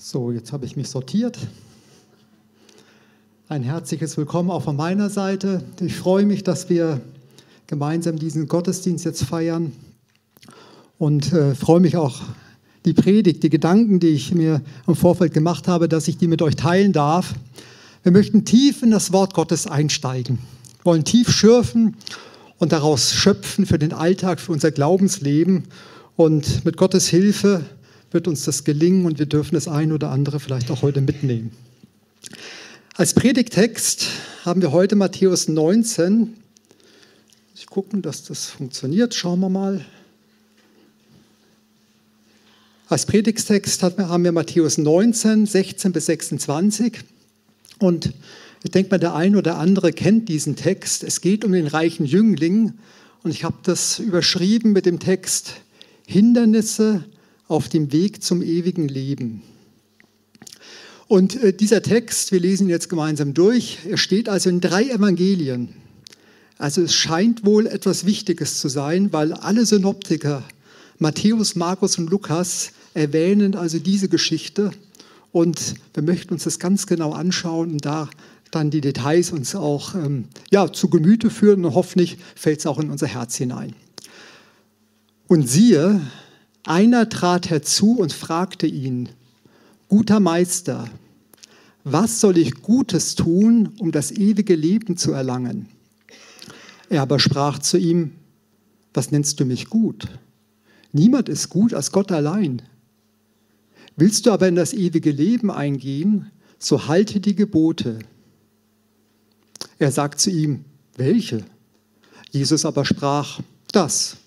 So, jetzt habe ich mich sortiert. Ein herzliches Willkommen auch von meiner Seite. Ich freue mich, dass wir gemeinsam diesen Gottesdienst jetzt feiern und äh, freue mich auch, die Predigt, die Gedanken, die ich mir im Vorfeld gemacht habe, dass ich die mit euch teilen darf. Wir möchten tief in das Wort Gottes einsteigen, wir wollen tief schürfen und daraus schöpfen für den Alltag, für unser Glaubensleben. Und mit Gottes Hilfe wird uns das gelingen und wir dürfen das ein oder andere vielleicht auch heute mitnehmen. Als Predigtext haben wir heute Matthäus 19. Ich gucken, dass das funktioniert. Schauen wir mal. Als Predigtext haben wir Matthäus 19, 16 bis 26. Und ich denke mal, der ein oder andere kennt diesen Text. Es geht um den reichen Jüngling. Und ich habe das überschrieben mit dem Text Hindernisse auf dem Weg zum ewigen Leben. Und äh, dieser Text, wir lesen ihn jetzt gemeinsam durch, er steht also in drei Evangelien. Also es scheint wohl etwas Wichtiges zu sein, weil alle Synoptiker, Matthäus, Markus und Lukas, erwähnen also diese Geschichte. Und wir möchten uns das ganz genau anschauen und da dann die Details uns auch ähm, ja, zu Gemüte führen und hoffentlich fällt es auch in unser Herz hinein. Und siehe, einer trat herzu und fragte ihn, guter Meister, was soll ich Gutes tun, um das ewige Leben zu erlangen? Er aber sprach zu ihm, was nennst du mich gut? Niemand ist gut als Gott allein. Willst du aber in das ewige Leben eingehen, so halte die Gebote. Er sagt zu ihm, welche? Jesus aber sprach, das.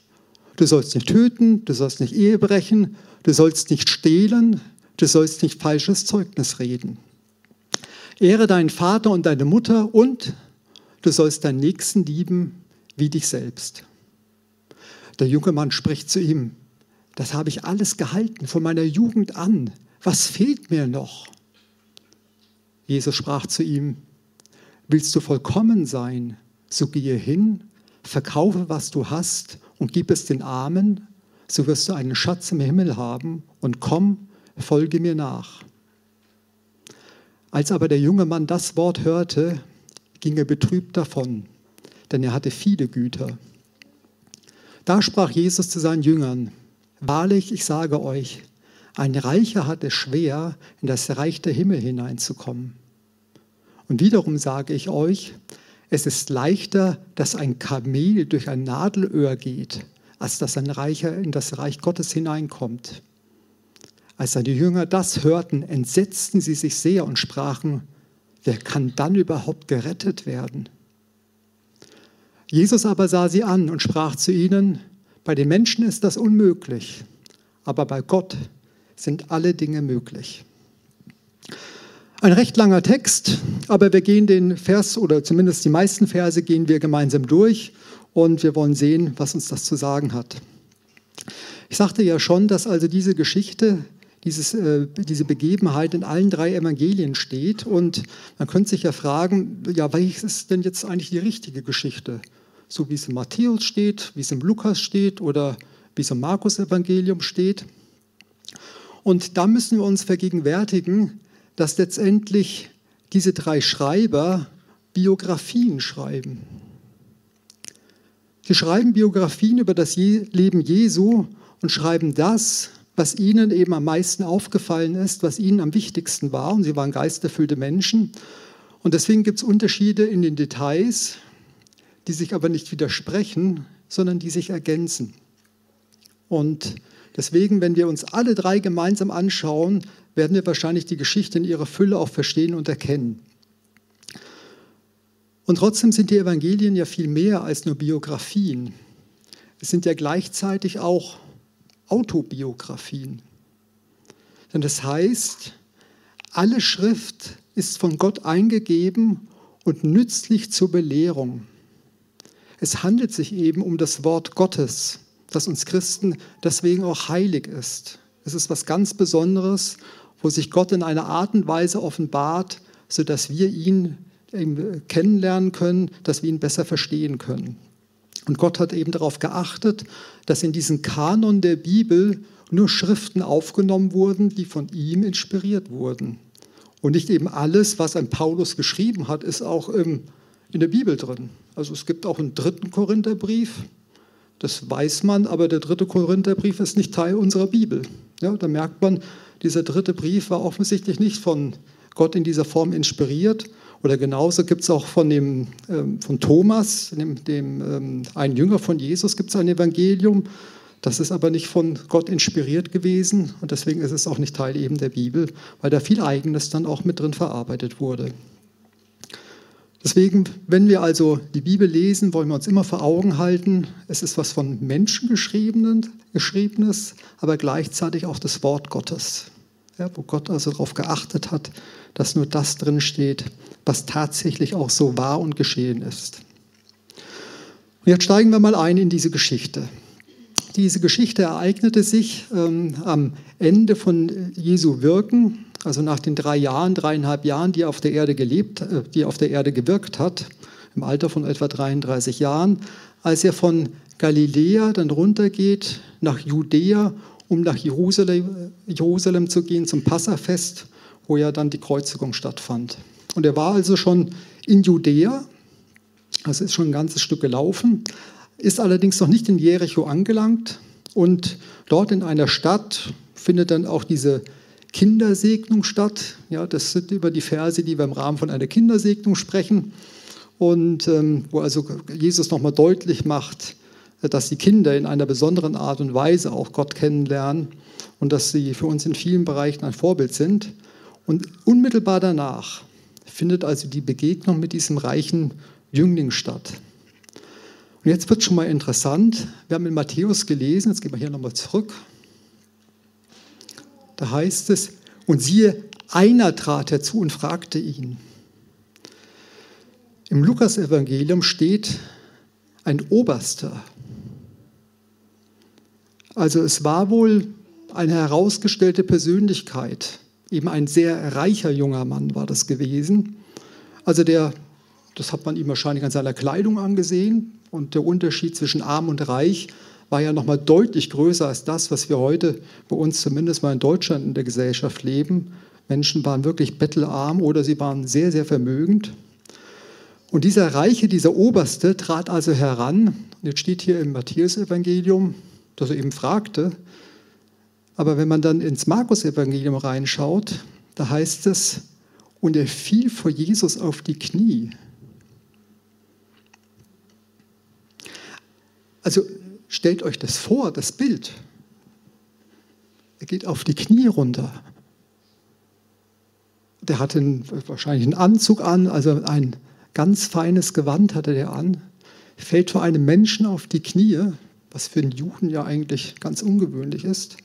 Du sollst nicht töten, du sollst nicht Ehe brechen, du sollst nicht stehlen, du sollst nicht falsches Zeugnis reden. Ehre deinen Vater und deine Mutter und du sollst deinen Nächsten lieben wie dich selbst. Der junge Mann spricht zu ihm, das habe ich alles gehalten von meiner Jugend an. Was fehlt mir noch? Jesus sprach zu ihm, willst du vollkommen sein, so gehe hin, verkaufe, was du hast und gib es den Armen, so wirst du einen Schatz im Himmel haben und komm, folge mir nach. Als aber der junge Mann das Wort hörte, ging er betrübt davon, denn er hatte viele Güter. Da sprach Jesus zu seinen Jüngern, Wahrlich, ich sage euch, ein Reicher hat es schwer, in das Reich der Himmel hineinzukommen. Und wiederum sage ich euch, es ist leichter, dass ein Kamel durch ein Nadelöhr geht, als dass ein Reicher in das Reich Gottes hineinkommt. Als seine Jünger das hörten, entsetzten sie sich sehr und sprachen, wer kann dann überhaupt gerettet werden? Jesus aber sah sie an und sprach zu ihnen, bei den Menschen ist das unmöglich, aber bei Gott sind alle Dinge möglich. Ein recht langer Text, aber wir gehen den Vers oder zumindest die meisten Verse gehen wir gemeinsam durch und wir wollen sehen, was uns das zu sagen hat. Ich sagte ja schon, dass also diese Geschichte, dieses, äh, diese Begebenheit in allen drei Evangelien steht und man könnte sich ja fragen, ja, welches ist denn jetzt eigentlich die richtige Geschichte? so wie es im Matthäus steht, wie es im Lukas steht oder wie es im Markus-Evangelium steht. Und da müssen wir uns vergegenwärtigen, dass letztendlich diese drei Schreiber Biografien schreiben. Sie schreiben Biografien über das Leben Jesu und schreiben das, was ihnen eben am meisten aufgefallen ist, was ihnen am wichtigsten war. Und sie waren geisterfüllte Menschen. Und deswegen gibt es Unterschiede in den Details die sich aber nicht widersprechen, sondern die sich ergänzen. Und deswegen, wenn wir uns alle drei gemeinsam anschauen, werden wir wahrscheinlich die Geschichte in ihrer Fülle auch verstehen und erkennen. Und trotzdem sind die Evangelien ja viel mehr als nur Biografien. Es sind ja gleichzeitig auch Autobiografien. Denn das heißt, alle Schrift ist von Gott eingegeben und nützlich zur Belehrung, es handelt sich eben um das Wort Gottes, das uns Christen deswegen auch heilig ist. Es ist was ganz Besonderes, wo sich Gott in einer Art und Weise offenbart, sodass wir ihn kennenlernen können, dass wir ihn besser verstehen können. Und Gott hat eben darauf geachtet, dass in diesen Kanon der Bibel nur Schriften aufgenommen wurden, die von ihm inspiriert wurden. Und nicht eben alles, was ein Paulus geschrieben hat, ist auch im, in der Bibel drin. Also es gibt auch einen dritten Korintherbrief, das weiß man, aber der dritte Korintherbrief ist nicht Teil unserer Bibel. Ja, da merkt man, dieser dritte Brief war offensichtlich nicht von Gott in dieser Form inspiriert. Oder genauso gibt es auch von, dem, ähm, von Thomas, dem, dem ähm, ein Jünger von Jesus, gibt es ein Evangelium. Das ist aber nicht von Gott inspiriert gewesen und deswegen ist es auch nicht Teil eben der Bibel, weil da viel Eigenes dann auch mit drin verarbeitet wurde. Deswegen, wenn wir also die Bibel lesen, wollen wir uns immer vor Augen halten, es ist was von Menschen geschriebenes, aber gleichzeitig auch das Wort Gottes, ja, wo Gott also darauf geachtet hat, dass nur das drin steht, was tatsächlich auch so wahr und geschehen ist. Und jetzt steigen wir mal ein in diese Geschichte. Diese Geschichte ereignete sich ähm, am Ende von Jesu Wirken, also nach den drei Jahren, dreieinhalb Jahren, die er auf der Erde gelebt, äh, die er auf der Erde gewirkt hat, im Alter von etwa 33 Jahren, als er von Galiläa dann runtergeht nach Judäa, um nach Jerusalem, Jerusalem zu gehen zum Passafest, wo ja dann die Kreuzigung stattfand. Und er war also schon in Judäa, also ist schon ein ganzes Stück gelaufen, ist allerdings noch nicht in Jericho angelangt und dort in einer Stadt findet dann auch diese Kindersegnung statt. Ja, das sind über die Verse, die wir im Rahmen von einer Kindersegnung sprechen und ähm, wo also Jesus nochmal deutlich macht, dass die Kinder in einer besonderen Art und Weise auch Gott kennenlernen und dass sie für uns in vielen Bereichen ein Vorbild sind. Und unmittelbar danach findet also die Begegnung mit diesem reichen Jüngling statt. Und jetzt wird schon mal interessant. Wir haben in Matthäus gelesen, jetzt gehen wir hier nochmal zurück. Da heißt es, und siehe, einer trat herzu und fragte ihn. Im Lukasevangelium steht ein Oberster. Also es war wohl eine herausgestellte Persönlichkeit, eben ein sehr reicher junger Mann war das gewesen. Also der, das hat man ihm wahrscheinlich an seiner Kleidung angesehen, und der Unterschied zwischen arm und reich war ja noch mal deutlich größer als das, was wir heute bei uns zumindest mal in Deutschland in der Gesellschaft leben. Menschen waren wirklich bettelarm oder sie waren sehr, sehr vermögend. Und dieser Reiche, dieser Oberste trat also heran, und jetzt steht hier im Matthäus-Evangelium, dass er eben fragte, aber wenn man dann ins Markus-Evangelium reinschaut, da heißt es, und er fiel vor Jesus auf die Knie. Also stellt euch das vor, das Bild. Er geht auf die Knie runter. Der hatte einen, wahrscheinlich einen Anzug an, also ein ganz feines Gewand hatte der an, fällt vor einem Menschen auf die Knie, was für einen Juden ja eigentlich ganz ungewöhnlich ist.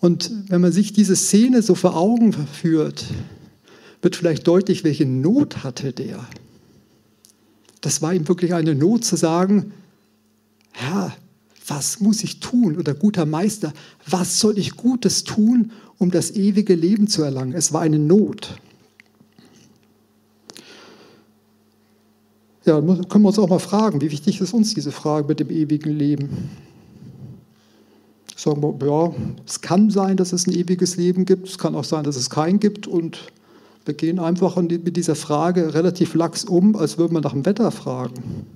Und wenn man sich diese Szene so vor Augen führt, wird vielleicht deutlich, welche Not hatte der. Das war ihm wirklich eine Not zu sagen, Herr, was muss ich tun? Oder guter Meister, was soll ich Gutes tun, um das ewige Leben zu erlangen? Es war eine Not. Ja, können wir uns auch mal fragen, wie wichtig ist uns diese Frage mit dem ewigen Leben? Sagen wir, ja, es kann sein, dass es ein ewiges Leben gibt, es kann auch sein, dass es kein gibt und wir gehen einfach mit dieser Frage relativ lax um, als würde man nach dem Wetter fragen.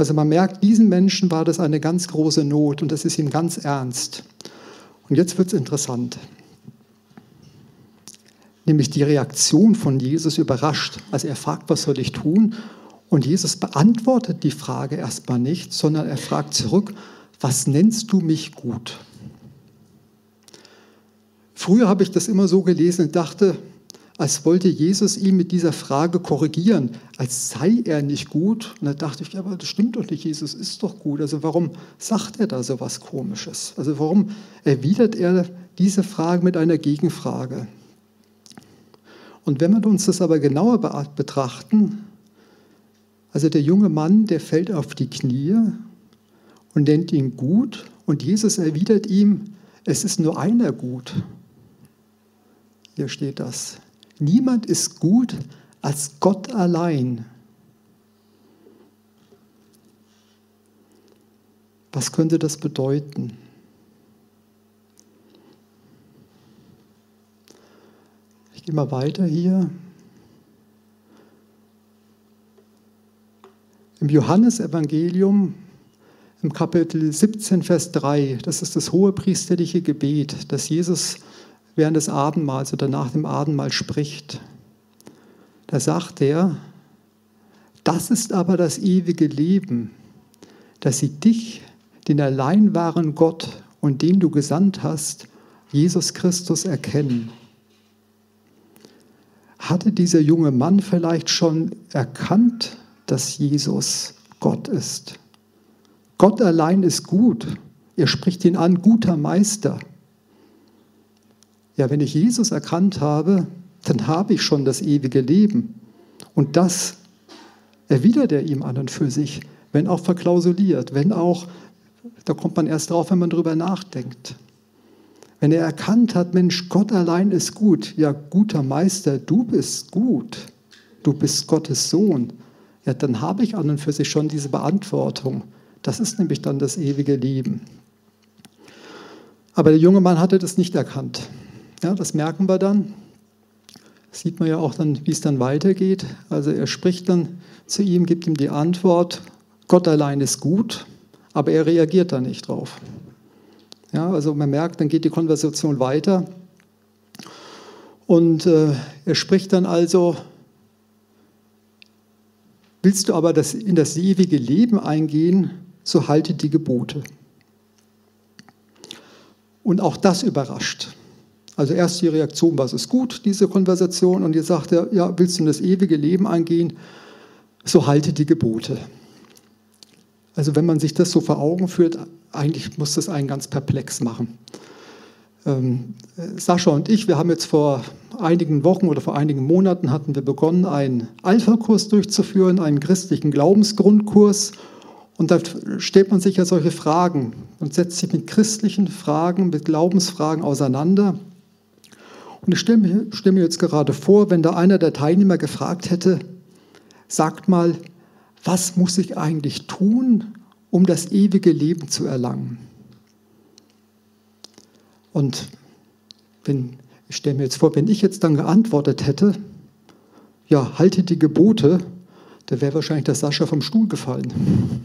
Also man merkt, diesen Menschen war das eine ganz große Not und das ist ihm ganz ernst. Und jetzt wird es interessant. Nämlich die Reaktion von Jesus überrascht. Also er fragt, was soll ich tun? Und Jesus beantwortet die Frage erstmal nicht, sondern er fragt zurück, was nennst du mich gut? Früher habe ich das immer so gelesen und dachte, als wollte Jesus ihn mit dieser Frage korrigieren, als sei er nicht gut. Und da dachte ich, ja, aber das stimmt doch nicht, Jesus ist doch gut. Also warum sagt er da so was Komisches? Also warum erwidert er diese Frage mit einer Gegenfrage? Und wenn wir uns das aber genauer betrachten, also der junge Mann, der fällt auf die Knie und nennt ihn gut und Jesus erwidert ihm, es ist nur einer gut. Hier steht das. Niemand ist gut als Gott allein. Was könnte das bedeuten? Ich gehe mal weiter hier. Im Johannesevangelium im Kapitel 17, Vers 3, das ist das hohepriesterliche Gebet, das Jesus während des Abendmahls oder nach dem Abendmahl spricht. Da sagt er, das ist aber das ewige Leben, dass sie dich, den allein wahren Gott und den du gesandt hast, Jesus Christus erkennen. Hatte dieser junge Mann vielleicht schon erkannt, dass Jesus Gott ist? Gott allein ist gut. Er spricht ihn an, guter Meister. Ja, wenn ich Jesus erkannt habe, dann habe ich schon das ewige Leben. Und das erwidert er ihm an und für sich, wenn auch verklausuliert, wenn auch, da kommt man erst drauf, wenn man drüber nachdenkt. Wenn er erkannt hat, Mensch, Gott allein ist gut, ja, guter Meister, du bist gut, du bist Gottes Sohn, ja, dann habe ich an und für sich schon diese Beantwortung. Das ist nämlich dann das ewige Leben. Aber der junge Mann hatte das nicht erkannt. Ja, das merken wir dann. Sieht man ja auch dann, wie es dann weitergeht. Also er spricht dann zu ihm, gibt ihm die Antwort, Gott allein ist gut, aber er reagiert da nicht drauf. Ja, also man merkt, dann geht die Konversation weiter. Und äh, er spricht dann also, willst du aber das, in das ewige Leben eingehen, so halte die Gebote. Und auch das überrascht. Also erst die Reaktion, was ist gut, diese Konversation, und jetzt sagt er, ja, willst du in das ewige Leben eingehen, so halte die Gebote. Also wenn man sich das so vor Augen führt, eigentlich muss das einen ganz perplex machen. Ähm, Sascha und ich, wir haben jetzt vor einigen Wochen oder vor einigen Monaten hatten wir begonnen, einen Alpha-Kurs durchzuführen, einen christlichen Glaubensgrundkurs. Und da stellt man sich ja solche Fragen und setzt sich mit christlichen Fragen, mit Glaubensfragen auseinander. Und ich stelle mir, stell mir jetzt gerade vor, wenn da einer der Teilnehmer gefragt hätte, sagt mal, was muss ich eigentlich tun, um das ewige Leben zu erlangen? Und wenn, ich stelle mir jetzt vor, wenn ich jetzt dann geantwortet hätte, ja, halte die Gebote, da wäre wahrscheinlich der Sascha vom Stuhl gefallen.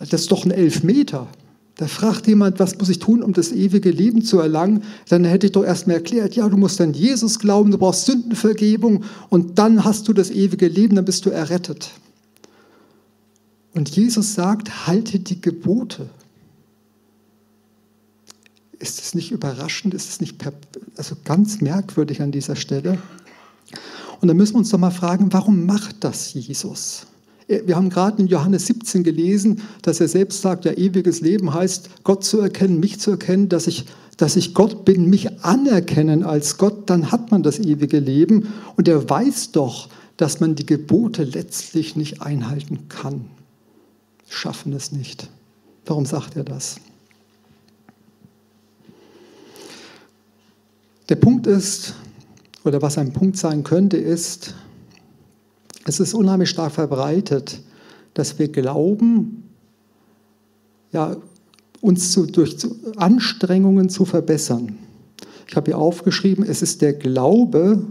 Das ist doch ein Elfmeter. Da fragt jemand, was muss ich tun, um das ewige Leben zu erlangen? Dann hätte ich doch erstmal erklärt, ja, du musst an Jesus glauben, du brauchst Sündenvergebung und dann hast du das ewige Leben, dann bist du errettet. Und Jesus sagt, halte die Gebote. Ist es nicht überraschend? Ist es nicht also ganz merkwürdig an dieser Stelle? Und dann müssen wir uns doch mal fragen, warum macht das Jesus? Wir haben gerade in Johannes 17 gelesen, dass er selbst sagt, ja, ewiges Leben heißt, Gott zu erkennen, mich zu erkennen, dass ich, dass ich Gott bin, mich anerkennen als Gott, dann hat man das ewige Leben. Und er weiß doch, dass man die Gebote letztlich nicht einhalten kann. Schaffen es nicht. Warum sagt er das? Der Punkt ist, oder was ein Punkt sein könnte, ist, es ist unheimlich stark verbreitet, dass wir glauben, ja, uns zu, durch Anstrengungen zu verbessern. Ich habe hier aufgeschrieben, es ist der Glaube,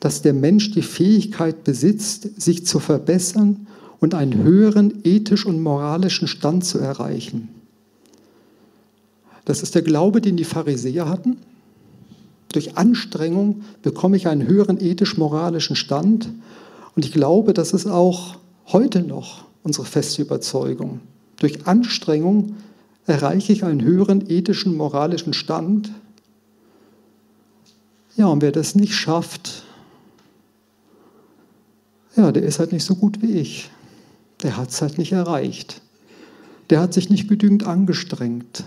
dass der Mensch die Fähigkeit besitzt, sich zu verbessern und einen höheren ethisch und moralischen Stand zu erreichen. Das ist der Glaube, den die Pharisäer hatten. Durch Anstrengung bekomme ich einen höheren ethisch-moralischen Stand und ich glaube, das ist auch heute noch unsere feste Überzeugung. Durch Anstrengung erreiche ich einen höheren ethischen, moralischen Stand. Ja, und wer das nicht schafft, ja, der ist halt nicht so gut wie ich. Der hat es halt nicht erreicht. Der hat sich nicht genügend angestrengt.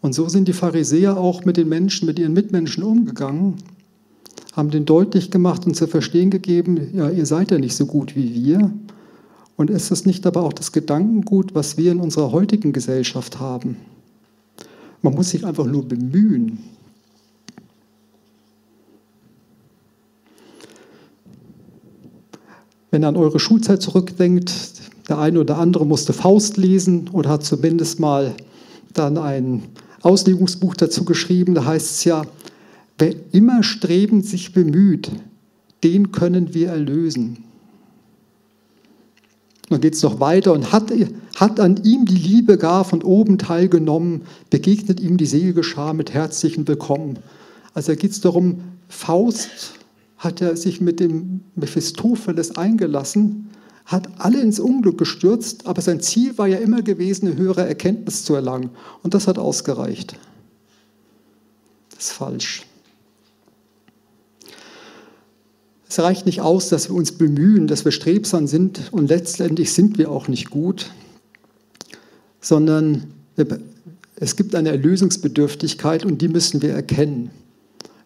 Und so sind die Pharisäer auch mit den Menschen, mit ihren Mitmenschen umgegangen haben den deutlich gemacht und zu verstehen gegeben, ja, ihr seid ja nicht so gut wie wir. Und ist es nicht aber auch das Gedankengut, was wir in unserer heutigen Gesellschaft haben? Man muss sich einfach nur bemühen. Wenn ihr an eure Schulzeit zurückdenkt, der eine oder andere musste Faust lesen oder hat zumindest mal dann ein Auslegungsbuch dazu geschrieben. Da heißt es ja, Wer immer strebend sich bemüht, den können wir erlösen. Dann geht es noch weiter und hat, hat an ihm die Liebe gar von oben teilgenommen, begegnet ihm die selige Schar mit herzlichen Willkommen. Also geht es darum, Faust hat er sich mit dem Mephistopheles eingelassen, hat alle ins Unglück gestürzt, aber sein Ziel war ja immer gewesen, eine höhere Erkenntnis zu erlangen. Und das hat ausgereicht. Das ist falsch. Es reicht nicht aus, dass wir uns bemühen, dass wir strebsam sind und letztendlich sind wir auch nicht gut, sondern es gibt eine Erlösungsbedürftigkeit und die müssen wir erkennen.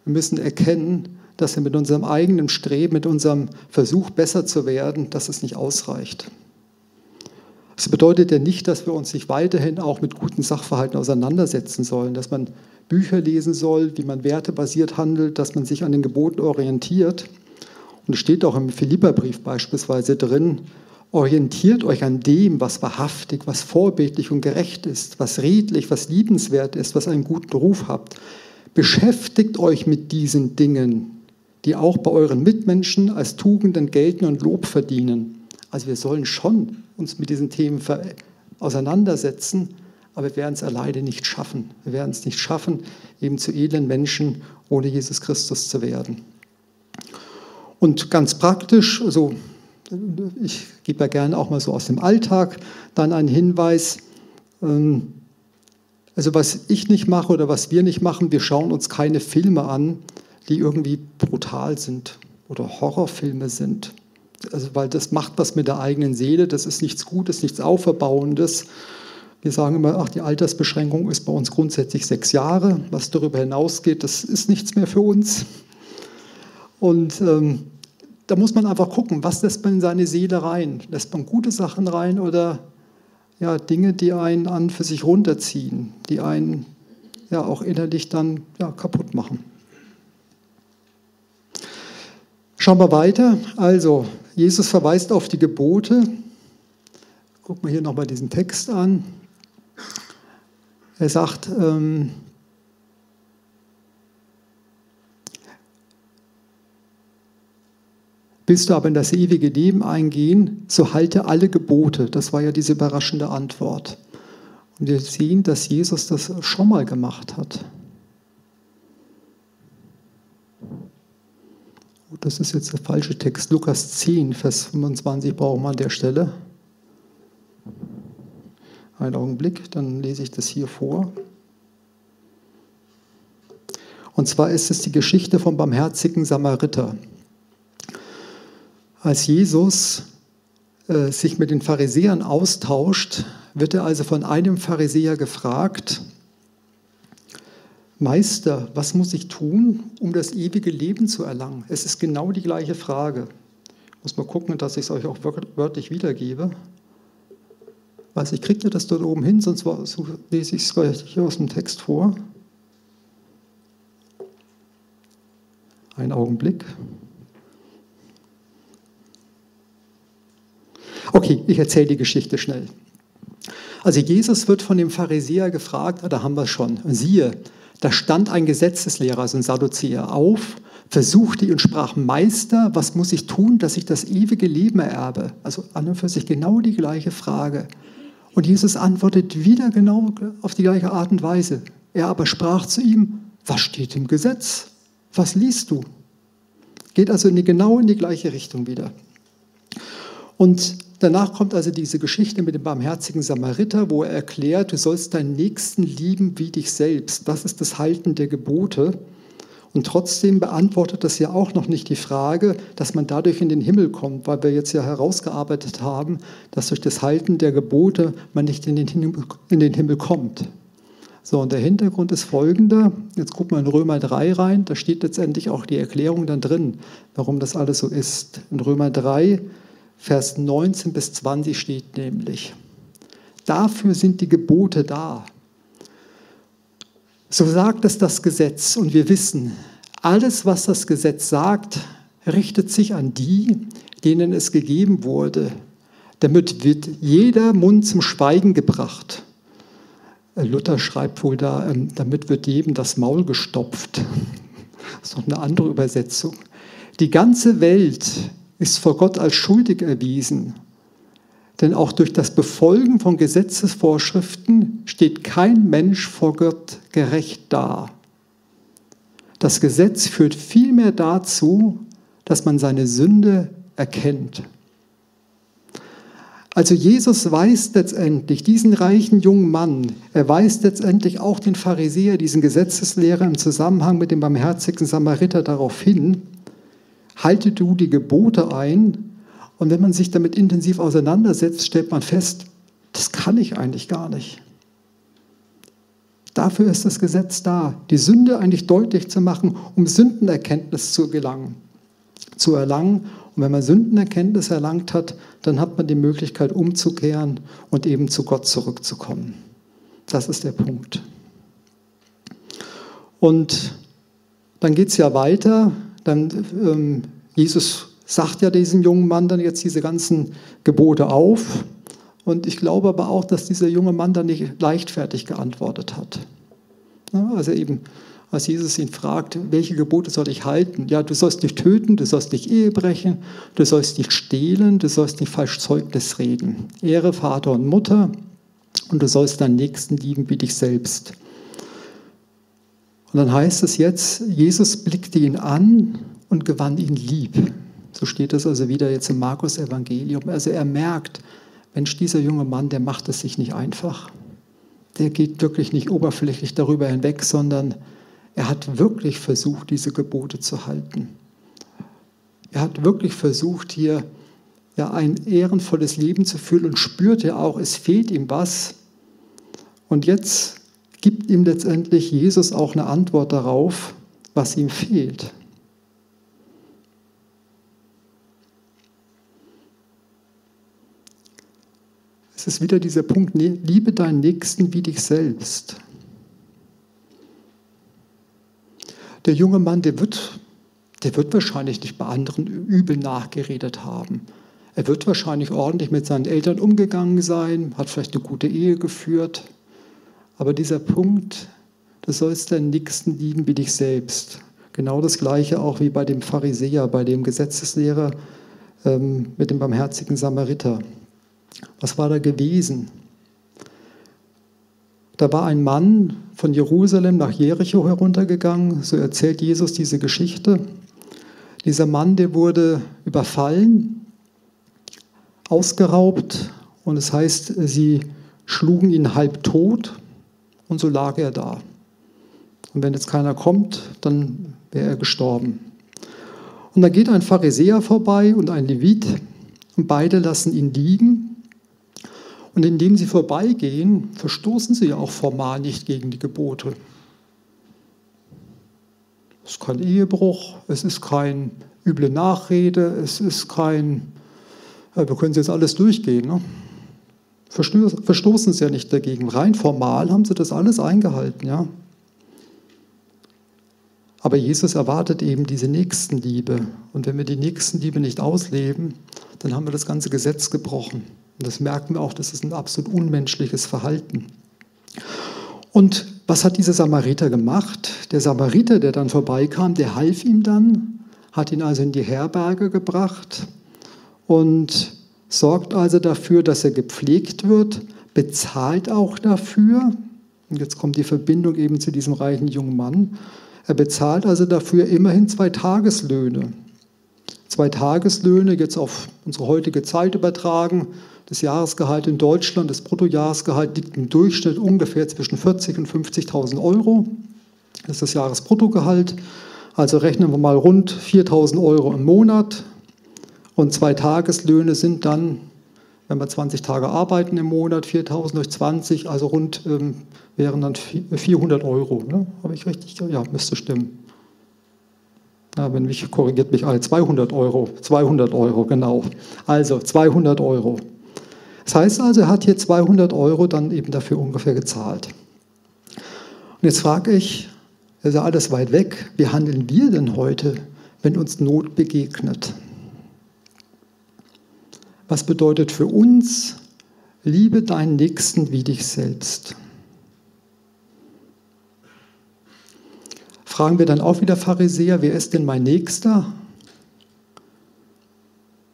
Wir müssen erkennen, dass wir mit unserem eigenen Streben, mit unserem Versuch, besser zu werden, dass es nicht ausreicht. Das bedeutet ja nicht, dass wir uns nicht weiterhin auch mit guten Sachverhalten auseinandersetzen sollen, dass man Bücher lesen soll, wie man wertebasiert handelt, dass man sich an den Geboten orientiert. Und steht auch im Philipperbrief beispielsweise drin, orientiert euch an dem, was wahrhaftig, was vorbildlich und gerecht ist, was redlich, was liebenswert ist, was einen guten Ruf habt. Beschäftigt euch mit diesen Dingen, die auch bei euren Mitmenschen als Tugenden gelten und Lob verdienen. Also wir sollen schon uns mit diesen Themen auseinandersetzen, aber wir werden es alleine nicht schaffen. Wir werden es nicht schaffen, eben zu edlen Menschen ohne Jesus Christus zu werden. Und ganz praktisch, also ich gebe ja gerne auch mal so aus dem Alltag dann einen Hinweis. Ähm, also was ich nicht mache oder was wir nicht machen, wir schauen uns keine Filme an, die irgendwie brutal sind oder Horrorfilme sind. Also weil das macht was mit der eigenen Seele, das ist nichts Gutes, nichts Auferbauendes. Wir sagen immer, ach, die Altersbeschränkung ist bei uns grundsätzlich sechs Jahre. Was darüber hinausgeht, das ist nichts mehr für uns. Und ähm, da muss man einfach gucken, was lässt man in seine Seele rein? Lässt man gute Sachen rein oder ja, Dinge, die einen an für sich runterziehen, die einen ja auch innerlich dann ja, kaputt machen? Schauen wir weiter. Also, Jesus verweist auf die Gebote. Gucken wir hier nochmal diesen Text an. Er sagt, ähm, Willst du aber in das ewige Leben eingehen, so halte alle Gebote. Das war ja diese überraschende Antwort. Und wir sehen, dass Jesus das schon mal gemacht hat. Oh, das ist jetzt der falsche Text. Lukas 10, Vers 25 brauchen wir an der Stelle. Einen Augenblick, dann lese ich das hier vor. Und zwar ist es die Geschichte vom barmherzigen Samariter. Als Jesus äh, sich mit den Pharisäern austauscht, wird er also von einem Pharisäer gefragt, Meister, was muss ich tun, um das ewige Leben zu erlangen? Es ist genau die gleiche Frage. Ich muss mal gucken, dass ich es euch auch wörtlich wiedergebe. Weiß ich, ihr das dort oben hin, sonst lese ich es gleich aus dem Text vor. Ein Augenblick. Okay, ich erzähle die Geschichte schnell. Also Jesus wird von dem Pharisäer gefragt, ah, da haben wir es schon, und siehe, da stand ein Gesetzeslehrer, also ein Sadduzäer, auf, versuchte und sprach, Meister, was muss ich tun, dass ich das ewige Leben ererbe? Also an und für sich genau die gleiche Frage. Und Jesus antwortet wieder genau auf die gleiche Art und Weise. Er aber sprach zu ihm, was steht im Gesetz? Was liest du? Geht also in die, genau in die gleiche Richtung wieder. Und Danach kommt also diese Geschichte mit dem barmherzigen Samariter, wo er erklärt, du sollst deinen Nächsten lieben wie dich selbst. Das ist das Halten der Gebote. Und trotzdem beantwortet das ja auch noch nicht die Frage, dass man dadurch in den Himmel kommt, weil wir jetzt ja herausgearbeitet haben, dass durch das Halten der Gebote man nicht in den Himmel, in den Himmel kommt. So, und der Hintergrund ist folgender. Jetzt gucken wir in Römer 3 rein. Da steht letztendlich auch die Erklärung dann drin, warum das alles so ist. In Römer 3 Vers 19 bis 20 steht nämlich, dafür sind die Gebote da. So sagt es das Gesetz und wir wissen, alles, was das Gesetz sagt, richtet sich an die, denen es gegeben wurde. Damit wird jeder Mund zum Schweigen gebracht. Luther schreibt wohl da, ähm, damit wird jedem das Maul gestopft. Das ist noch eine andere Übersetzung. Die ganze Welt ist vor Gott als schuldig erwiesen. Denn auch durch das Befolgen von Gesetzesvorschriften steht kein Mensch vor Gott gerecht da. Das Gesetz führt vielmehr dazu, dass man seine Sünde erkennt. Also Jesus weist letztendlich diesen reichen jungen Mann, er weist letztendlich auch den Pharisäer, diesen Gesetzeslehrer im Zusammenhang mit dem barmherzigen Samariter darauf hin, halte du die Gebote ein. Und wenn man sich damit intensiv auseinandersetzt, stellt man fest, das kann ich eigentlich gar nicht. Dafür ist das Gesetz da, die Sünde eigentlich deutlich zu machen, um Sündenerkenntnis zu gelangen, zu erlangen und wenn man Sündenerkenntnis erlangt hat, dann hat man die Möglichkeit umzukehren und eben zu Gott zurückzukommen. Das ist der Punkt. Und dann geht es ja weiter. Dann, ähm, Jesus sagt ja diesem jungen Mann dann jetzt diese ganzen Gebote auf. Und ich glaube aber auch, dass dieser junge Mann dann nicht leichtfertig geantwortet hat. Also eben als Jesus ihn fragt, welche Gebote soll ich halten? Ja, du sollst nicht töten, du sollst nicht Ehe brechen, du sollst nicht stehlen, du sollst nicht falsch Zeugnis reden. Ehre Vater und Mutter und du sollst deinen Nächsten lieben wie dich selbst. Und dann heißt es jetzt, Jesus blickte ihn an und gewann ihn lieb. So steht es also wieder jetzt im Markus Evangelium. Also er merkt, Mensch, dieser junge Mann, der macht es sich nicht einfach. Der geht wirklich nicht oberflächlich darüber hinweg, sondern er hat wirklich versucht, diese Gebote zu halten. Er hat wirklich versucht, hier ja, ein ehrenvolles Leben zu führen und spürte auch, es fehlt ihm was. Und jetzt gibt ihm letztendlich Jesus auch eine Antwort darauf, was ihm fehlt. Es ist wieder dieser Punkt, liebe deinen Nächsten wie dich selbst. Der junge Mann, der wird, der wird wahrscheinlich nicht bei anderen übel nachgeredet haben. Er wird wahrscheinlich ordentlich mit seinen Eltern umgegangen sein, hat vielleicht eine gute Ehe geführt. Aber dieser Punkt, du sollst deinen Nächsten lieben wie dich selbst. Genau das Gleiche auch wie bei dem Pharisäer, bei dem Gesetzeslehrer ähm, mit dem barmherzigen Samariter. Was war da gewesen? Da war ein Mann von Jerusalem nach Jericho heruntergegangen, so erzählt Jesus diese Geschichte. Dieser Mann, der wurde überfallen, ausgeraubt und es heißt, sie schlugen ihn halb tot und so lag er da. Und wenn jetzt keiner kommt, dann wäre er gestorben. Und da geht ein Pharisäer vorbei und ein Levit und beide lassen ihn liegen und indem sie vorbeigehen, verstoßen sie ja auch formal nicht gegen die Gebote. Es ist kein Ehebruch, es ist kein üble Nachrede, es ist kein, wir können jetzt alles durchgehen. Ne? Verstoßen sie ja nicht dagegen. Rein formal haben sie das alles eingehalten. Ja? Aber Jesus erwartet eben diese Nächstenliebe. Und wenn wir die Nächstenliebe nicht ausleben, dann haben wir das ganze Gesetz gebrochen. Und das merken wir auch, das ist ein absolut unmenschliches Verhalten. Und was hat dieser Samariter gemacht? Der Samariter, der dann vorbeikam, der half ihm dann, hat ihn also in die Herberge gebracht und sorgt also dafür, dass er gepflegt wird, bezahlt auch dafür. Und jetzt kommt die Verbindung eben zu diesem reichen jungen Mann. Er bezahlt also dafür immerhin zwei Tageslöhne. Zwei Tageslöhne, jetzt auf unsere heutige Zeit übertragen, das Jahresgehalt in Deutschland, das Bruttojahresgehalt liegt im Durchschnitt ungefähr zwischen 40.000 und 50.000 Euro. Das ist das Jahresbruttogehalt. Also rechnen wir mal rund 4.000 Euro im Monat. Und zwei Tageslöhne sind dann, wenn wir 20 Tage arbeiten im Monat, 4.000 durch 20, also rund ähm, wären dann 400 Euro. Ne? Habe ich richtig? Ja, müsste stimmen. Ja, wenn mich korrigiert mich alle, 200 Euro. 200 Euro, genau. Also 200 Euro. Das heißt also, er hat hier 200 Euro dann eben dafür ungefähr gezahlt. Und jetzt frage ich, ist ja alles weit weg, wie handeln wir denn heute, wenn uns Not begegnet? Was bedeutet für uns, liebe deinen Nächsten wie dich selbst? fragen wir dann auch wieder Pharisäer, wer ist denn mein Nächster?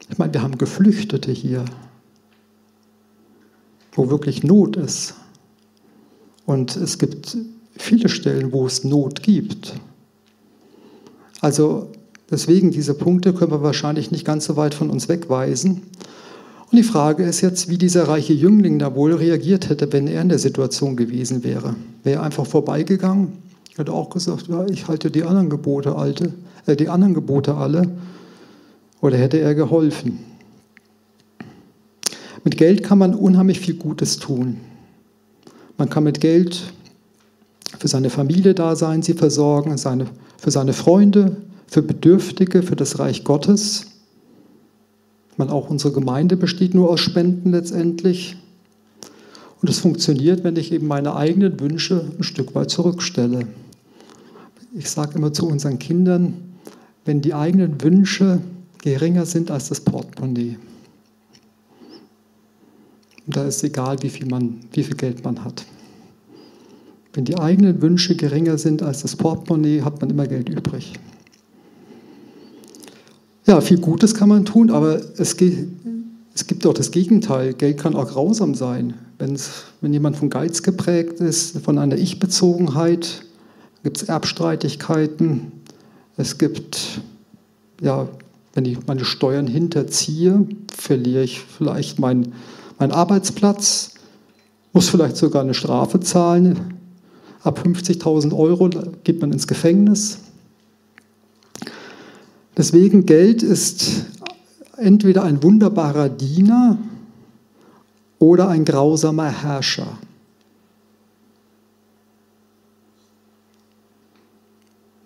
Ich meine, wir haben Geflüchtete hier, wo wirklich Not ist. Und es gibt viele Stellen, wo es Not gibt. Also deswegen, diese Punkte können wir wahrscheinlich nicht ganz so weit von uns wegweisen. Und die Frage ist jetzt, wie dieser reiche Jüngling da wohl reagiert hätte, wenn er in der Situation gewesen wäre. Wäre er einfach vorbeigegangen? Hätte auch gesagt, ja, ich halte die anderen Gebote, alte, äh, die anderen Gebote alle. Oder hätte er geholfen? Mit Geld kann man unheimlich viel Gutes tun. Man kann mit Geld für seine Familie da sein, sie versorgen, seine, für seine Freunde, für Bedürftige, für das Reich Gottes. Man auch unsere Gemeinde besteht nur aus Spenden letztendlich. Und es funktioniert, wenn ich eben meine eigenen Wünsche ein Stück weit zurückstelle. Ich sage immer zu unseren Kindern, wenn die eigenen Wünsche geringer sind als das Portemonnaie, und da ist egal, wie viel, man, wie viel Geld man hat. Wenn die eigenen Wünsche geringer sind als das Portemonnaie, hat man immer Geld übrig. Ja, viel Gutes kann man tun, aber es, es gibt auch das Gegenteil. Geld kann auch grausam sein. Wenn's, wenn jemand von Geiz geprägt ist, von einer Ich-Bezogenheit, gibt es Erbstreitigkeiten. Es gibt, ja, wenn ich meine Steuern hinterziehe, verliere ich vielleicht mein mein Arbeitsplatz, muss vielleicht sogar eine Strafe zahlen. Ab 50.000 Euro geht man ins Gefängnis. Deswegen Geld ist entweder ein wunderbarer Diener oder ein grausamer Herrscher.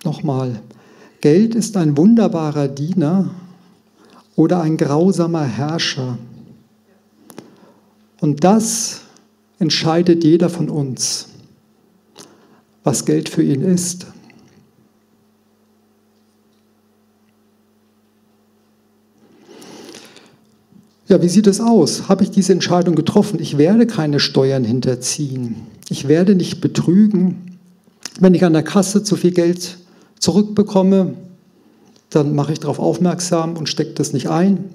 Nochmal, Geld ist ein wunderbarer Diener oder ein grausamer Herrscher. Und das entscheidet jeder von uns, was Geld für ihn ist. Ja, wie sieht es aus? Habe ich diese Entscheidung getroffen? Ich werde keine Steuern hinterziehen. Ich werde nicht betrügen. Wenn ich an der Kasse zu viel Geld zurückbekomme, dann mache ich darauf aufmerksam und stecke das nicht ein.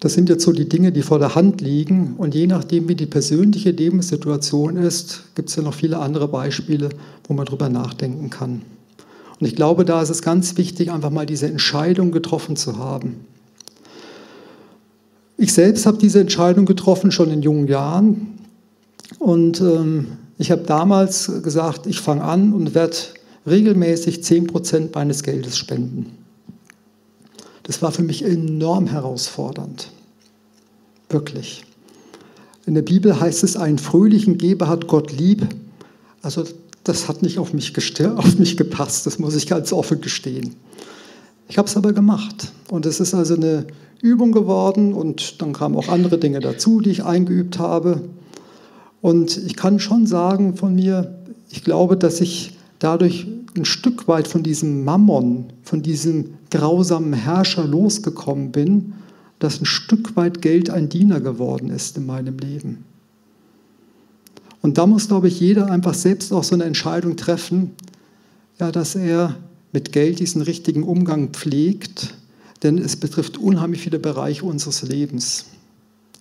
Das sind jetzt so die Dinge, die vor der Hand liegen. Und je nachdem, wie die persönliche Lebenssituation ist, gibt es ja noch viele andere Beispiele, wo man darüber nachdenken kann. Und ich glaube, da ist es ganz wichtig, einfach mal diese Entscheidung getroffen zu haben. Ich selbst habe diese Entscheidung getroffen schon in jungen Jahren. Und ähm, ich habe damals gesagt, ich fange an und werde regelmäßig 10% meines Geldes spenden. Das war für mich enorm herausfordernd. Wirklich. In der Bibel heißt es, einen fröhlichen Geber hat Gott lieb. Also das hat nicht auf mich, auf mich gepasst, das muss ich ganz offen gestehen. Ich habe es aber gemacht. Und es ist also eine Übung geworden und dann kamen auch andere Dinge dazu, die ich eingeübt habe. Und ich kann schon sagen von mir, ich glaube, dass ich dadurch ein Stück weit von diesem Mammon, von diesem grausamen Herrscher losgekommen bin, dass ein Stück weit Geld ein Diener geworden ist in meinem Leben. Und da muss, glaube ich, jeder einfach selbst auch so eine Entscheidung treffen, ja, dass er mit Geld diesen richtigen Umgang pflegt, denn es betrifft unheimlich viele Bereiche unseres Lebens.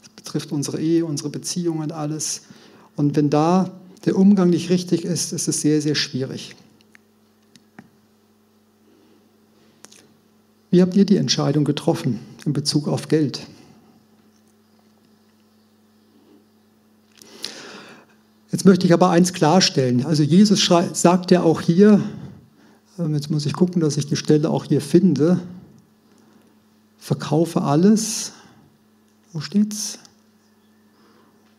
Es betrifft unsere Ehe, unsere Beziehungen, alles. Und wenn da der Umgang nicht richtig ist, ist es sehr, sehr schwierig. Wie habt ihr die Entscheidung getroffen in Bezug auf Geld? Jetzt möchte ich aber eins klarstellen. Also Jesus sagt ja auch hier, ähm, jetzt muss ich gucken, dass ich die Stelle auch hier finde, verkaufe alles. Wo steht's?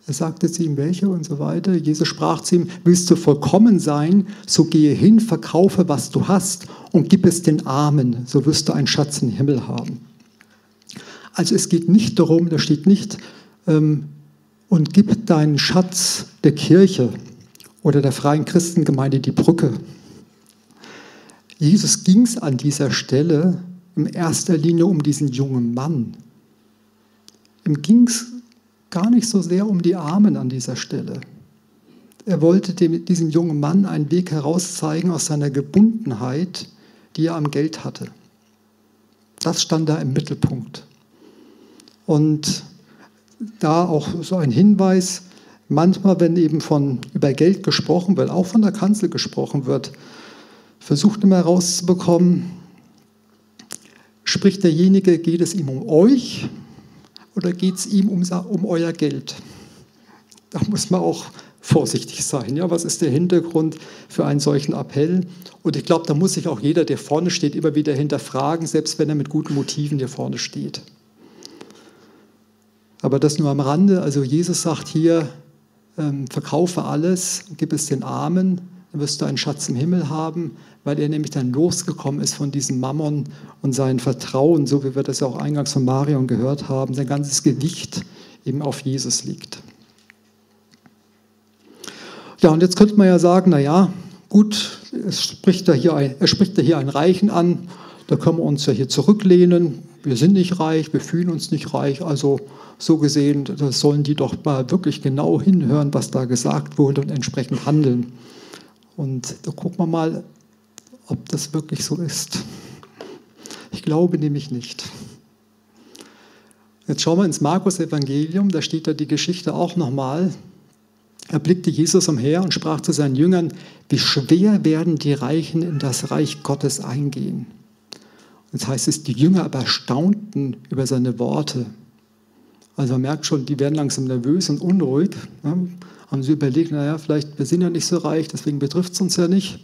Er sagte zu ihm, welche und so weiter. Jesus sprach zu ihm, willst du vollkommen sein, so gehe hin, verkaufe, was du hast und gib es den Armen, so wirst du einen Schatz im Himmel haben. Also es geht nicht darum, da steht nicht, ähm, und gib deinen Schatz der Kirche oder der freien Christengemeinde die Brücke. Jesus ging es an dieser Stelle in erster Linie um diesen jungen Mann. Ihm ging es gar nicht so sehr um die Armen an dieser Stelle. er wollte dem, diesem jungen Mann einen Weg herauszeigen aus seiner Gebundenheit, die er am Geld hatte. Das stand da im Mittelpunkt. Und da auch so ein Hinweis, manchmal, wenn eben von über Geld gesprochen wird, auch von der Kanzel gesprochen wird, versucht immer herauszubekommen, spricht derjenige, geht es ihm um euch oder geht es ihm um, um euer Geld? Da muss man auch vorsichtig sein. Ja, was ist der Hintergrund für einen solchen Appell? Und ich glaube, da muss sich auch jeder, der vorne steht, immer wieder hinterfragen, selbst wenn er mit guten Motiven hier vorne steht. Aber das nur am Rande. Also Jesus sagt hier, ähm, verkaufe alles, gib es den Armen, dann wirst du einen Schatz im Himmel haben, weil er nämlich dann losgekommen ist von diesem Mammon und sein Vertrauen, so wie wir das ja auch eingangs von Marion gehört haben, sein ganzes Gewicht eben auf Jesus liegt. Ja, und jetzt könnte man ja sagen, naja, gut, es spricht da hier ein, er spricht da hier einen Reichen an, da können wir uns ja hier zurücklehnen, wir sind nicht reich, wir fühlen uns nicht reich, also so gesehen, da sollen die doch mal wirklich genau hinhören, was da gesagt wurde und entsprechend handeln. Und da gucken wir mal, ob das wirklich so ist. Ich glaube nämlich nicht. Jetzt schauen wir ins Markus-Evangelium, da steht da die Geschichte auch nochmal. Er blickte Jesus umher und sprach zu seinen Jüngern, wie schwer werden die Reichen in das Reich Gottes eingehen. Jetzt heißt es, die Jünger aber staunten über seine Worte. Also man merkt schon, die werden langsam nervös und unruhig. Ja, haben sie überlegt, naja, vielleicht, wir sind ja nicht so reich, deswegen betrifft es uns ja nicht.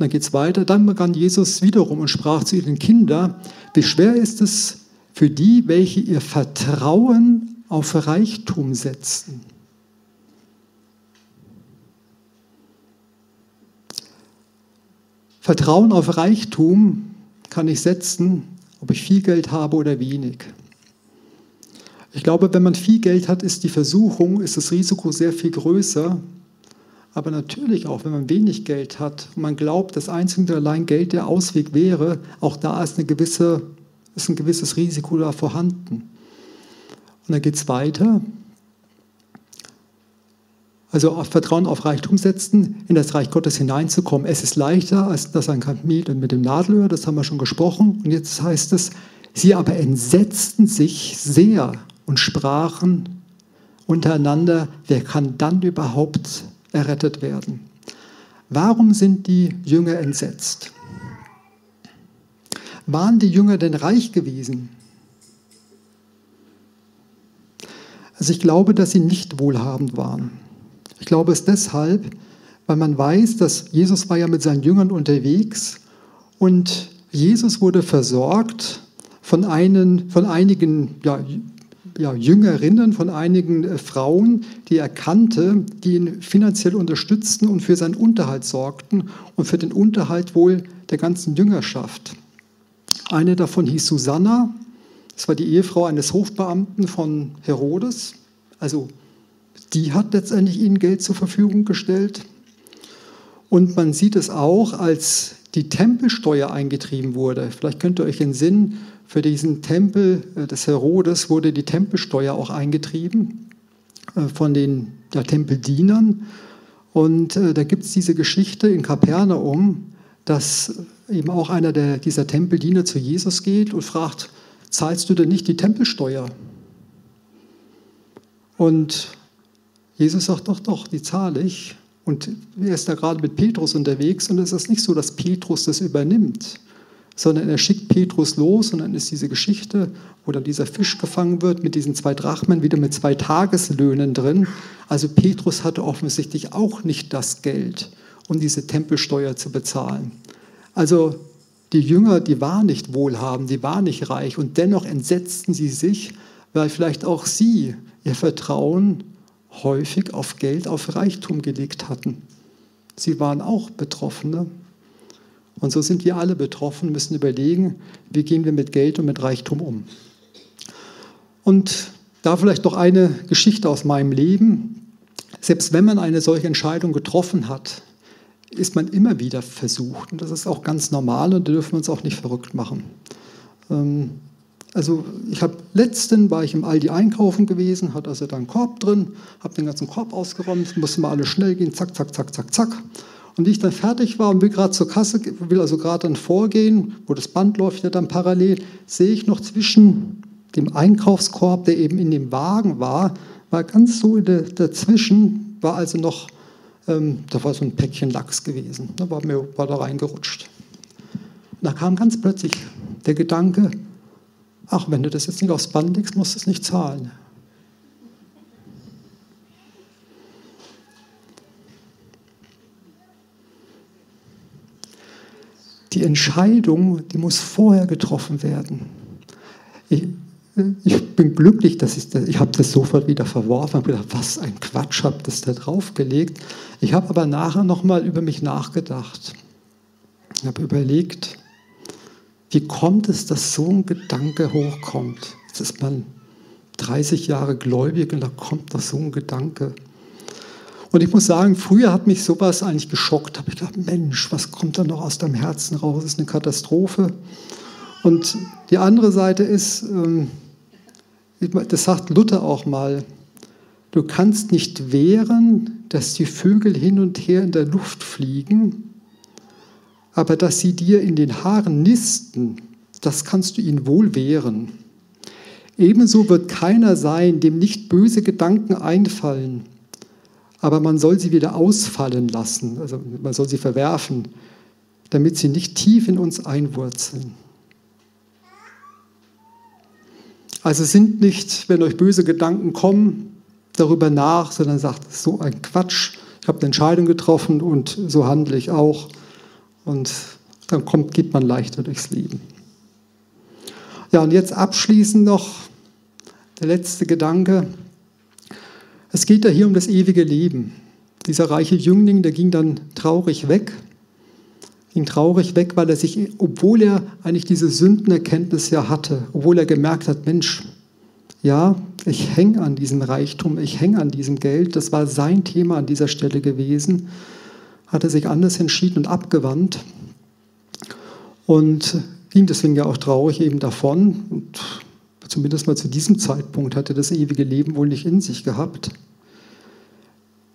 Dann geht es weiter. Dann begann Jesus wiederum und sprach zu ihren Kindern, wie schwer ist es für die, welche ihr Vertrauen auf Reichtum setzen. Vertrauen auf Reichtum kann ich setzen, ob ich viel Geld habe oder wenig. Ich glaube, wenn man viel Geld hat, ist die Versuchung, ist das Risiko sehr viel größer. Aber natürlich auch, wenn man wenig Geld hat und man glaubt, dass einzig und allein Geld der Ausweg wäre, auch da ist, eine gewisse, ist ein gewisses Risiko da vorhanden. Und dann geht es weiter. Also auf Vertrauen auf Reichtum setzen, in das Reich Gottes hineinzukommen. Es ist leichter als das ein Kamel mit dem Nadelöhr, das haben wir schon gesprochen. Und jetzt heißt es, sie aber entsetzten sich sehr und sprachen untereinander, wer kann dann überhaupt errettet werden? Warum sind die Jünger entsetzt? Waren die Jünger denn reich gewesen? Also ich glaube, dass sie nicht wohlhabend waren. Ich glaube es deshalb, weil man weiß, dass Jesus war ja mit seinen Jüngern unterwegs und Jesus wurde versorgt von, einen, von einigen ja, ja, Jüngerinnen, von einigen äh, Frauen, die er kannte, die ihn finanziell unterstützten und für seinen Unterhalt sorgten und für den Unterhalt wohl der ganzen Jüngerschaft. Eine davon hieß Susanna, das war die Ehefrau eines Hofbeamten von Herodes, also die hat letztendlich ihnen Geld zur Verfügung gestellt. Und man sieht es auch, als die Tempelsteuer eingetrieben wurde. Vielleicht könnt ihr euch entsinnen, für diesen Tempel äh, des Herodes wurde die Tempelsteuer auch eingetrieben äh, von den ja, Tempeldienern. Und äh, da gibt es diese Geschichte in Kapernaum, dass eben auch einer der, dieser Tempeldiener zu Jesus geht und fragt, zahlst du denn nicht die Tempelsteuer? Und Jesus sagt, doch, doch, die zahle ich. Und er ist da gerade mit Petrus unterwegs und es ist nicht so, dass Petrus das übernimmt, sondern er schickt Petrus los und dann ist diese Geschichte, wo dann dieser Fisch gefangen wird mit diesen zwei Drachmen, wieder mit zwei Tageslöhnen drin. Also Petrus hatte offensichtlich auch nicht das Geld, um diese Tempelsteuer zu bezahlen. Also die Jünger, die waren nicht wohlhabend, die waren nicht reich und dennoch entsetzten sie sich, weil vielleicht auch sie ihr Vertrauen häufig auf Geld, auf Reichtum gelegt hatten. Sie waren auch Betroffene. Und so sind wir alle betroffen, müssen überlegen, wie gehen wir mit Geld und mit Reichtum um. Und da vielleicht noch eine Geschichte aus meinem Leben. Selbst wenn man eine solche Entscheidung getroffen hat, ist man immer wieder versucht. Und das ist auch ganz normal und da dürfen wir uns auch nicht verrückt machen. Ähm, Also ich habe letzten war ich im Aldi einkaufen gewesen, hat also da einen Korb drin, habe den ganzen Korb ausgeräumt, musste mal alles schnell gehen, zack, zack, zack, zack, zack. Und wie ich dann fertig war und will gerade zur Kasse, will also gerade dann vorgehen, wo das Band läuft ja dann parallel, sehe ich noch zwischen dem Einkaufskorb, der eben in dem Wagen war, war ganz so dazwischen, war also noch, ähm, da war so ein Päckchen Lachs gewesen, da war mir war da reingerutscht. Und da kam ganz plötzlich der Gedanke, ach, wenn du das jetzt nicht aufs Band legst, musst du es nicht zahlen. Die Entscheidung, die muss vorher getroffen werden. Ich, ich bin glücklich, dass ich das, ich habe das sofort wieder verworfen, habe gedacht, was ein Quatsch, habe das da draufgelegt. Ich habe aber nachher nochmal über mich nachgedacht. Ich habe überlegt, wie kommt es, dass so ein Gedanke hochkommt? Jetzt ist man 30 Jahre gläubig und da kommt doch so ein Gedanke. Und ich muss sagen, früher hat mich sowas eigentlich geschockt. Habe ich gedacht, Mensch, was kommt da noch aus deinem Herzen raus? Das ist eine Katastrophe. Und die andere Seite ist, ähm, das sagt Luther auch mal, du kannst nicht wehren, dass die Vögel hin und her in der Luft fliegen, aber dass sie dir in den Haaren nisten, das kannst du ihnen wohl wehren. Ebenso wird keiner sein, dem nicht böse Gedanken einfallen, aber man soll sie wieder ausfallen lassen, also man soll sie verwerfen, damit sie nicht tief in uns einwurzeln. Also sind nicht, wenn euch böse Gedanken kommen, darüber nach, sondern sagt, so ein Quatsch, ich habe eine Entscheidung getroffen und so handle ich auch. Und dann kommt, geht man leichter durchs Leben. Ja, und jetzt abschließend noch der letzte Gedanke. Es geht ja hier um das ewige Leben. Dieser reiche Jüngling, der ging dann traurig weg. Ging traurig weg, weil er sich, obwohl er eigentlich diese Sündenerkenntnis ja hatte, obwohl er gemerkt hat, Mensch, ja, ich hänge an diesem Reichtum, ich hänge an diesem Geld, das war sein Thema an dieser Stelle gewesen hat er sich anders entschieden und abgewandt und ging deswegen ja auch traurig eben davon. Und zumindest mal zu diesem Zeitpunkt hat er das ewige Leben wohl nicht in sich gehabt.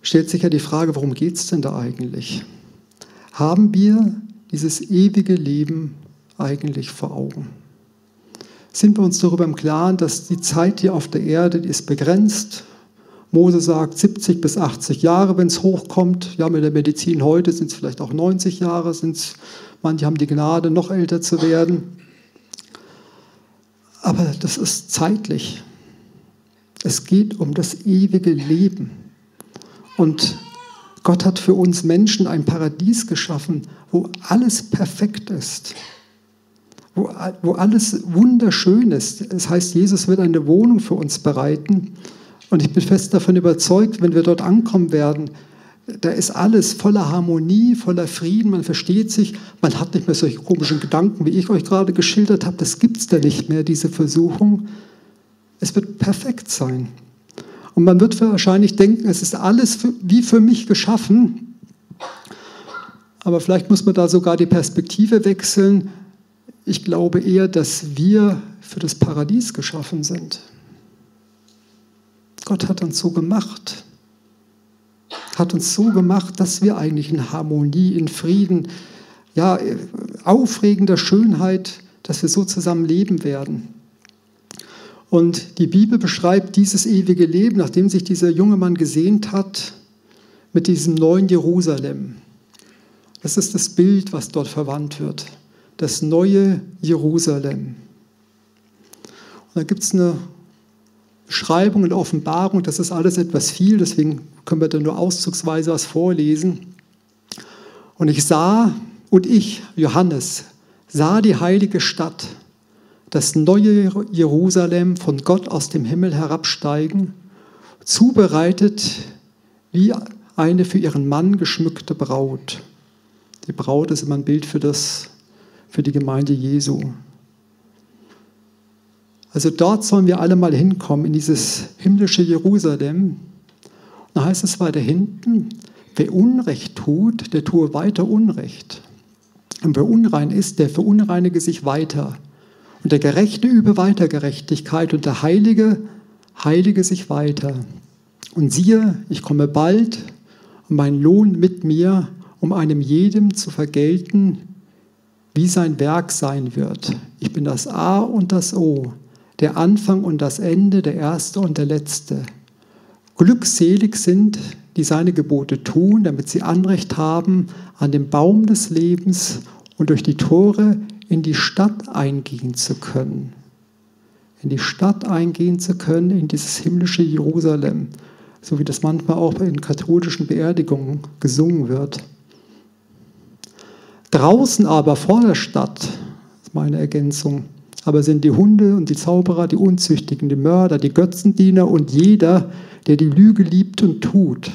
Stellt sich ja die Frage, worum geht es denn da eigentlich? Haben wir dieses ewige Leben eigentlich vor Augen? Sind wir uns darüber im Klaren, dass die Zeit hier auf der Erde die ist begrenzt Mose sagt 70 bis 80 Jahre, wenn es hochkommt. Ja, mit der Medizin heute sind es vielleicht auch 90 Jahre. Sind's, manche haben die Gnade, noch älter zu werden. Aber das ist zeitlich. Es geht um das ewige Leben. Und Gott hat für uns Menschen ein Paradies geschaffen, wo alles perfekt ist, wo, wo alles wunderschön ist. Das heißt, Jesus wird eine Wohnung für uns bereiten und ich bin fest davon überzeugt, wenn wir dort ankommen werden, da ist alles voller Harmonie, voller Frieden, man versteht sich, man hat nicht mehr solche komischen Gedanken, wie ich euch gerade geschildert habe. Das gibt es da nicht mehr, diese Versuchung. Es wird perfekt sein. Und man wird wahrscheinlich denken, es ist alles für, wie für mich geschaffen. Aber vielleicht muss man da sogar die Perspektive wechseln. Ich glaube eher, dass wir für das Paradies geschaffen sind. Gott hat uns so gemacht. Hat uns so gemacht, dass wir eigentlich in Harmonie, in Frieden, ja, aufregender Schönheit, dass wir so zusammen leben werden. Und die Bibel beschreibt dieses ewige Leben, nachdem sich dieser junge Mann gesehnt hat, mit diesem neuen Jerusalem. Das ist das Bild, was dort verwandt wird. Das neue Jerusalem. Und da gibt es eine Beschreibung und Offenbarung, das ist alles etwas viel, deswegen können wir da nur auszugsweise was vorlesen. Und ich sah, und ich, Johannes, sah die heilige Stadt, das neue Jerusalem von Gott aus dem Himmel herabsteigen, zubereitet wie eine für ihren Mann geschmückte Braut. Die Braut ist immer ein Bild für, das, für die Gemeinde Jesu. Also dort sollen wir alle mal hinkommen, in dieses himmlische Jerusalem. Da heißt es weiter hinten, wer Unrecht tut, der tue weiter Unrecht. Und wer unrein ist, der verunreinige sich weiter. Und der Gerechte übe weiter Gerechtigkeit und der Heilige heilige sich weiter. Und siehe, ich komme bald und mein Lohn mit mir, um einem jedem zu vergelten, wie sein Werk sein wird. Ich bin das A und das O, der Anfang und das Ende, der Erste und der Letzte. Glückselig sind, die seine Gebote tun, damit sie Anrecht haben an dem Baum des Lebens und durch die Tore in die Stadt eingehen zu können. In die Stadt eingehen zu können, in dieses himmlische Jerusalem, so wie das manchmal auch in katholischen Beerdigungen gesungen wird. Draußen aber vor der Stadt, ist meine Ergänzung, aber sind die Hunde und die Zauberer, die Unzüchtigen, die Mörder, die Götzendiener und jeder, der die Lüge liebt und tut.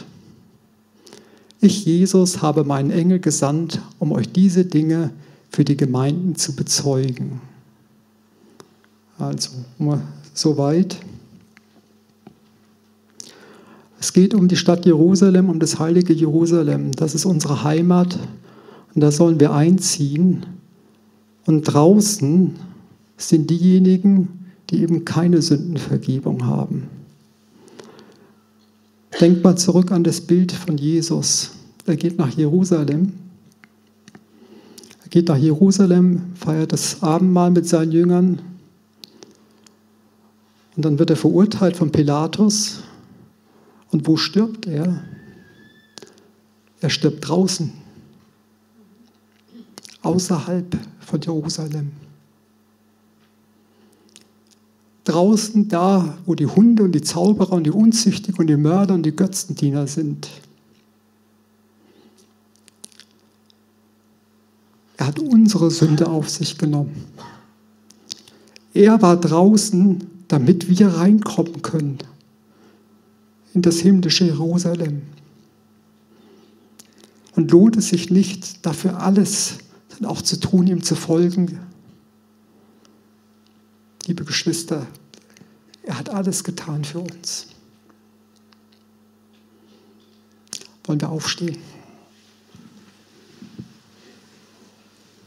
Ich, Jesus, habe meinen Engel gesandt, um euch diese Dinge für die Gemeinden zu bezeugen. Also, soweit. Es geht um die Stadt Jerusalem, um das heilige Jerusalem. Das ist unsere Heimat und da sollen wir einziehen. Und draußen sind diejenigen, die eben keine Sündenvergebung haben. Denkt mal zurück an das Bild von Jesus. Er geht nach Jerusalem. Er geht nach Jerusalem, feiert das Abendmahl mit seinen Jüngern. Und dann wird er verurteilt von Pilatus. Und wo stirbt er? Er stirbt draußen, außerhalb von Jerusalem draußen da, wo die Hunde und die Zauberer und die Unzüchtigen und die Mörder und die Götzendiener sind. Er hat unsere Sünde auf sich genommen. Er war draußen, damit wir reinkommen können in das himmlische Jerusalem. Und lohnt es sich nicht, dafür alles dann auch zu tun, ihm zu folgen, liebe Geschwister, er hat alles getan für uns. Wollen wir aufstehen?